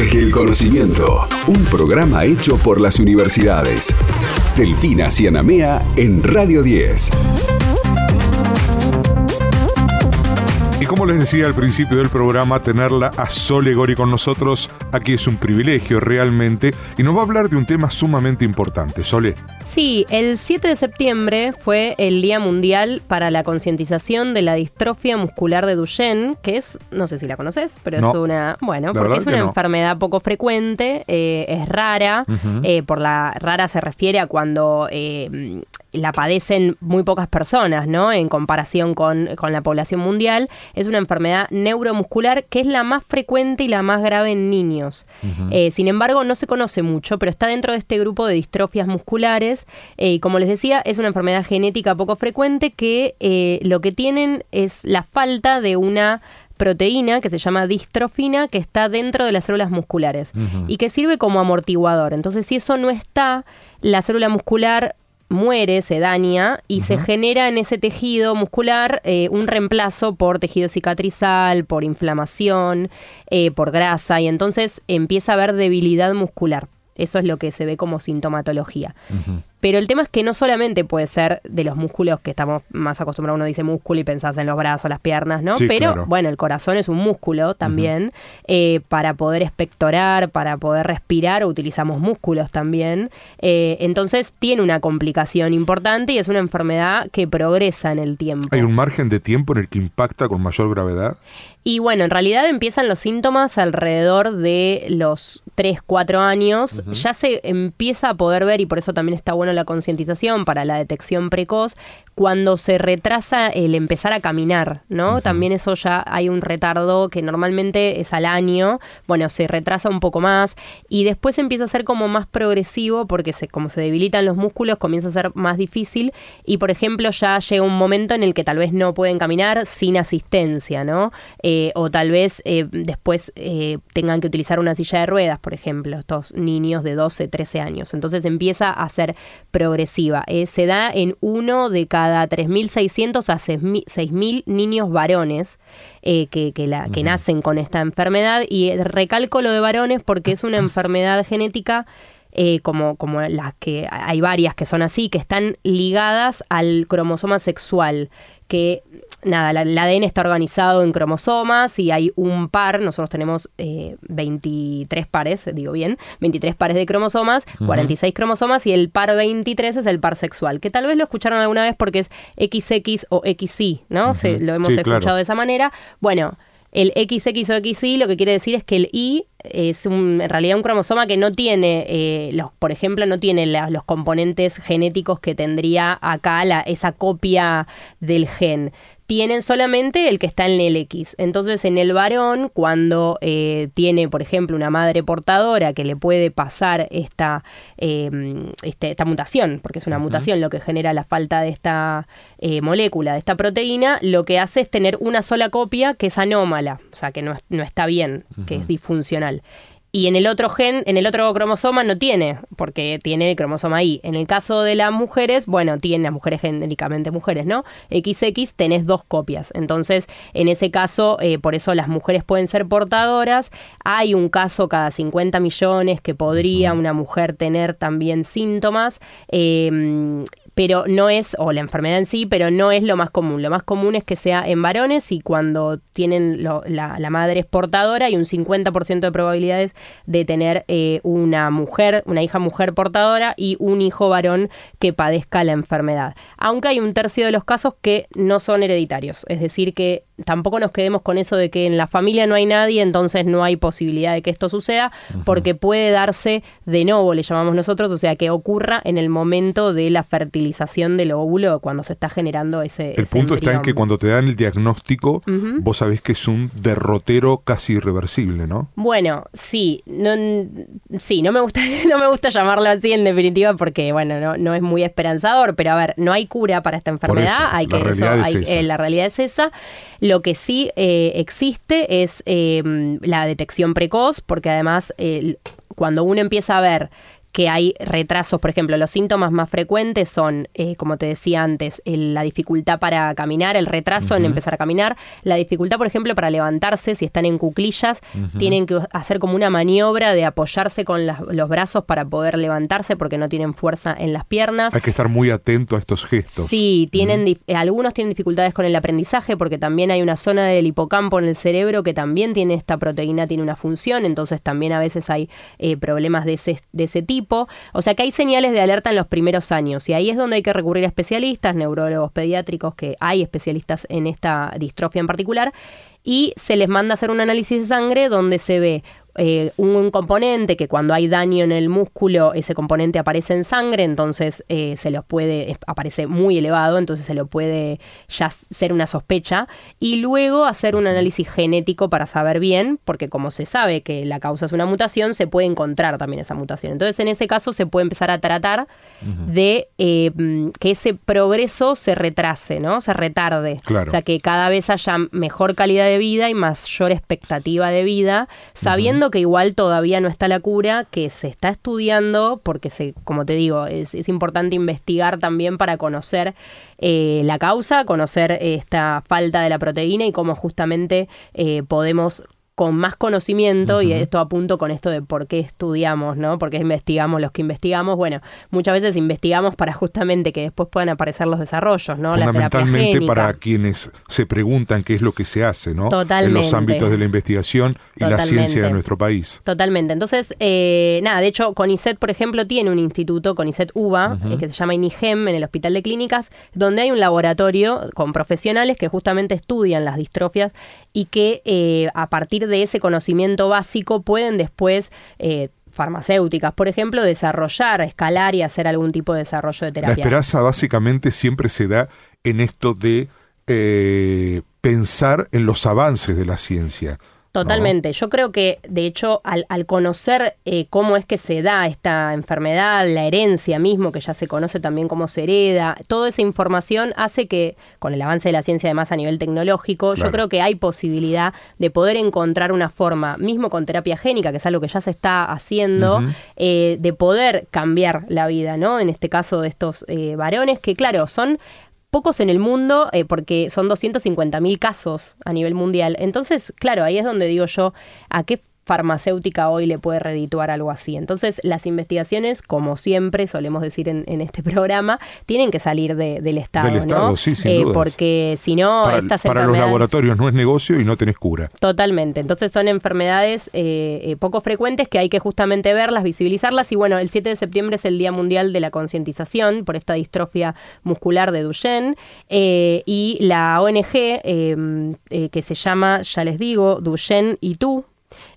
El conocimiento, un programa hecho por las universidades. Delfina Cianamea en Radio 10. Como les decía al principio del programa, tenerla a Sole Gori con nosotros aquí es un privilegio realmente y nos va a hablar de un tema sumamente importante. Sole. Sí, el 7 de septiembre fue el Día Mundial para la concientización de la distrofia muscular de Duchenne, que es, no sé si la conoces, pero es una, bueno, porque es una enfermedad poco frecuente, eh, es rara, eh, por la rara se refiere a cuando eh, la padecen muy pocas personas, ¿no? En comparación con, la población mundial. Es una enfermedad neuromuscular que es la más frecuente y la más grave en niños. Eh, sin embargo, no se conoce mucho, pero está dentro de este grupo de distrofias musculares. Eh, y como les decía, es una enfermedad genética poco frecuente que eh, lo que tienen es la falta de una proteína que se llama distrofina que está dentro de las células musculares y que sirve como amortiguador. Entonces, si eso no está, la célula muscular muere, se daña y se genera en ese tejido muscular eh, un reemplazo por tejido cicatrizal, por inflamación, eh, por grasa y entonces empieza a haber debilidad muscular. Eso es lo que se ve como sintomatología. Pero el tema es que no solamente puede ser de los músculos que estamos más acostumbrados, uno dice músculo y pensás en los brazos, las piernas, ¿no? Pero bueno, el corazón es un músculo también. Eh, para poder espectorar, para poder respirar, utilizamos músculos también. Eh, entonces tiene una complicación importante y es una enfermedad que progresa en el tiempo. ¿Hay un margen de tiempo en el que impacta con mayor gravedad? Y bueno, en realidad empiezan los síntomas alrededor de los 3, 4 años. Ya se empieza a poder ver, y por eso también está bueno la concientización para la detección precoz cuando se retrasa el empezar a caminar, ¿no? También eso ya hay un retardo que normalmente es al año, bueno, se retrasa un poco más y después empieza a ser como más progresivo porque se, como se debilitan los músculos comienza a ser más difícil y por ejemplo ya llega un momento en el que tal vez no pueden caminar sin asistencia, ¿no? Eh, o tal vez eh, después eh, tengan que utilizar una silla de ruedas, por ejemplo, estos niños de 12, 13 años. Entonces empieza a ser progresiva. Eh, se da en uno de cada 3.600 a 6.000 niños varones eh, que, la, que nacen con esta enfermedad. Y recalco lo de varones porque es una enfermedad genética. Eh, como, como las que hay varias que son así, que están ligadas al cromosoma sexual, que nada, el ADN está organizado en cromosomas y hay un par, nosotros tenemos 23 eh, pares, digo bien, 23 pares de cromosomas, 46 cromosomas y el par 23 es el par sexual, que tal vez lo escucharon alguna vez porque es XX o XY, ¿no? Se, lo hemos escuchado de esa manera. Bueno, el XX o XY lo que quiere decir es que el Y es en realidad un cromosoma que no tiene, eh, los, por ejemplo, no tiene los componentes genéticos que tendría acá la, esa copia del gen tienen solamente el que está en el X. Entonces, en el varón, cuando eh, tiene, por ejemplo, una madre portadora que le puede pasar esta, em, este, esta mutación, porque es una mutación lo que genera la falta de esta eh, molécula, de esta proteína, lo que hace es tener una sola copia que es anómala, o sea, que no, no está bien, que es disfuncional y en el otro gen, en el otro cromosoma no tiene, porque tiene el cromosoma Y. En el caso de las mujeres, bueno, tienen las mujeres genéricamente mujeres, ¿no? XX tenés dos copias. Entonces, en ese caso, eh, por eso las mujeres pueden ser portadoras. Hay un caso cada 50 millones que podría una mujer tener también síntomas. Eh, pero no es, o la enfermedad en sí, pero no es lo más común. Lo más común es que sea en varones y cuando tienen la, madre es portadora y un 50% de probabilidades de tener eh, una mujer, una hija mujer portadora y un hijo varón que padezca la enfermedad. Aunque hay un tercio de los casos que no son hereditarios, es decir, que tampoco nos quedemos con eso de que en la familia no hay nadie, entonces no hay posibilidad de que esto suceda, porque puede darse de nuevo, le llamamos nosotros, o sea, que ocurra en el momento de la fertilización del óvulo cuando se está generando ese. El punto está en que cuando te dan el diagnóstico, vos sabés que es un derrotero casi irreversible, ¿no? Bueno, sí, no, sí, no me gusta, no me gusta llamarlo así en definitiva porque, bueno, no, es muy esperanzador, pero a ver, no hay cura para esta enfermedad, hay que la realidad, es esa. Eh, la realidad es esa. Lo que sí eh, existe es eh, la detección precoz, porque además cuando uno empieza a ver que hay retrasos, por ejemplo, los síntomas más frecuentes son, eh, como te decía antes, la dificultad para caminar, el retraso en empezar a caminar, la dificultad, por ejemplo, para levantarse, si están en cuclillas, tienen que hacer como una maniobra de apoyarse con los brazos para poder levantarse porque no tienen fuerza en las piernas. Hay que estar muy atento a estos gestos. Sí, tienen, eh, algunos tienen dificultades con el aprendizaje porque también hay una zona del hipocampo en el cerebro que también tiene esta proteína, tiene una función, entonces también a veces hay eh, problemas de ese, de ese tipo o sea que hay señales de alerta en los primeros años y ahí es donde hay que recurrir a especialistas, neurólogos pediátricos, que hay especialistas en esta distrofia en particular, y se les manda a hacer un análisis de sangre donde se ve eh, un componente que cuando hay daño en el músculo, ese componente aparece en sangre, entonces eh, se los puede, aparece muy elevado, entonces se lo puede ya ser una sospecha, y luego hacer un análisis genético para saber bien, porque como se sabe que la causa es una mutación, se puede encontrar también esa mutación. Entonces en ese caso se puede empezar a tratar de eh, que ese progreso se retrase, ¿no? Se retarde. O sea, que cada vez haya mejor calidad de vida y mayor expectativa de vida, sabiendo que igual todavía no está la cura, que se está estudiando, porque se, como te digo, es, importante investigar también para conocer eh, la causa, conocer esta falta de la proteína y cómo justamente eh, podemos con más conocimiento, y esto apunto con esto de por qué estudiamos, ¿no? Por qué investigamos los que investigamos. Bueno, muchas veces investigamos para justamente que después puedan aparecer los desarrollos, ¿no? Fundamentalmente para quienes se preguntan qué es lo que se hace, ¿no? Totalmente. En los ámbitos de la investigación y la ciencia de nuestro país. Totalmente. Entonces, eh, nada, de hecho, CONICET, por ejemplo, tiene un instituto, CONICET UBA, eh, que se llama INIGEM, en el Hospital de Clínicas, donde hay un laboratorio con profesionales que justamente estudian las distrofias y que eh, a partir de ese conocimiento básico pueden después eh, farmacéuticas, por ejemplo, desarrollar, escalar y hacer algún tipo de desarrollo de terapia. La esperanza básicamente siempre se da en esto de eh, pensar en los avances de la ciencia. Totalmente. Yo creo que, de hecho, al, conocer eh, cómo es que se da esta enfermedad, la herencia mismo, que ya se conoce también cómo se hereda, toda esa información hace que, con el avance de la ciencia además a nivel tecnológico, yo creo que hay posibilidad de poder encontrar una forma, mismo con terapia génica, que es algo que ya se está haciendo, eh, de poder cambiar la vida, ¿no? En este caso de estos eh, varones, que claro, son pocos en el mundo, eh, porque son 250.000 casos a nivel mundial. Entonces, claro, ahí es donde digo yo, ¿a qué farmacéutica hoy le puede redituar algo así. Entonces, las investigaciones, como siempre solemos decir en, este programa, tienen que salir del Estado. Del Estado, sí, sin eh, Porque si no, para, estas para los laboratorios no es negocio y no tenés cura. Totalmente. Entonces, son enfermedades eh, eh, poco frecuentes que hay que justamente verlas, visibilizarlas. Y bueno, el 7 de septiembre es el Día Mundial de la Concientización por esta distrofia muscular de Duchenne. y la ONG, que se llama, ya les digo, Duchenne y tú,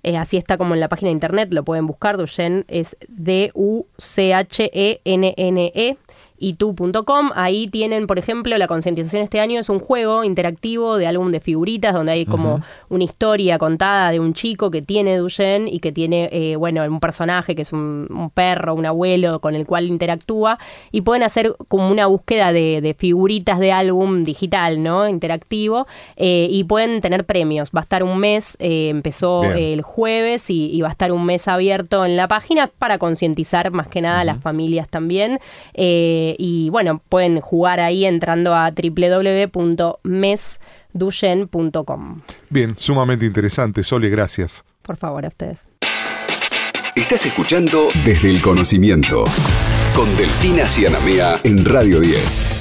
eh, así está como en la página de internet, lo pueden buscar. Duchenne es D-U-C-H-E-N-N-E. e n n e itu.com. Ahí tienen, por ejemplo, la concientización este año es un juego interactivo de álbum de figuritas donde hay como una historia contada de un chico que tiene Duchenne y que tiene, eh, bueno, un personaje que es un, perro, un abuelo con el cual interactúa y pueden hacer como una búsqueda de, figuritas de álbum digital, ¿no? Interactivo eh, y pueden tener premios. Va a estar un mes, eh, empezó el jueves y, va a estar un mes abierto en la página para concientizar más que nada a las familias también. Eh, y bueno, pueden jugar ahí entrando a www.mesduchen.com. Bien, sumamente interesante. Sole, gracias. Por favor, a ustedes. Estás escuchando Desde el Conocimiento con Delfina Cianamea en Radio 10.